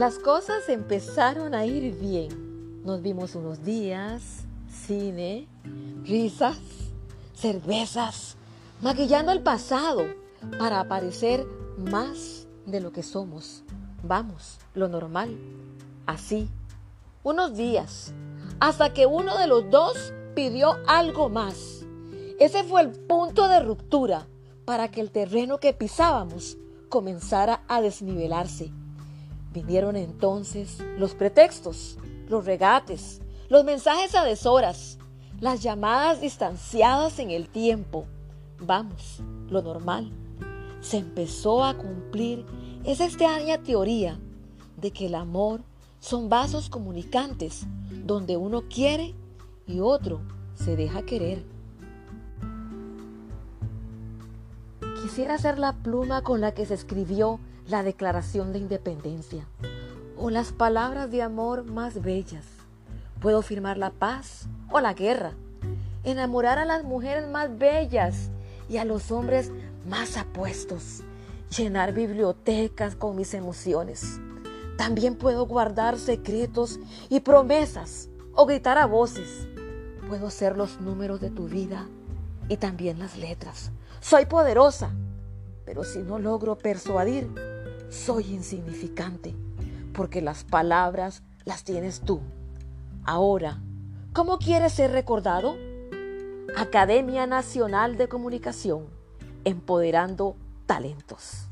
Las cosas empezaron a ir bien. Nos vimos unos días, cine, risas, cervezas, maquillando el pasado para aparecer más de lo que somos. Vamos, lo normal. Así, unos días, hasta que uno de los dos pidió algo más. Ese fue el punto de ruptura para que el terreno que pisábamos comenzara a desnivelarse. Vinieron entonces los pretextos, los regates, los mensajes a deshoras, las llamadas distanciadas en el tiempo. Vamos, lo normal. Se empezó a cumplir esa extraña teoría de que el amor son vasos comunicantes donde uno quiere y otro se deja querer. Quisiera ser la pluma con la que se escribió la Declaración de Independencia o las palabras de amor más bellas. Puedo firmar la paz o la guerra, enamorar a las mujeres más bellas y a los hombres más apuestos, llenar bibliotecas con mis emociones. También puedo guardar secretos y promesas o gritar a voces. Puedo ser los números de tu vida y también las letras. Soy poderosa, pero si no logro persuadir, soy insignificante, porque las palabras las tienes tú. Ahora, ¿cómo quieres ser recordado? Academia Nacional de Comunicación, empoderando talentos.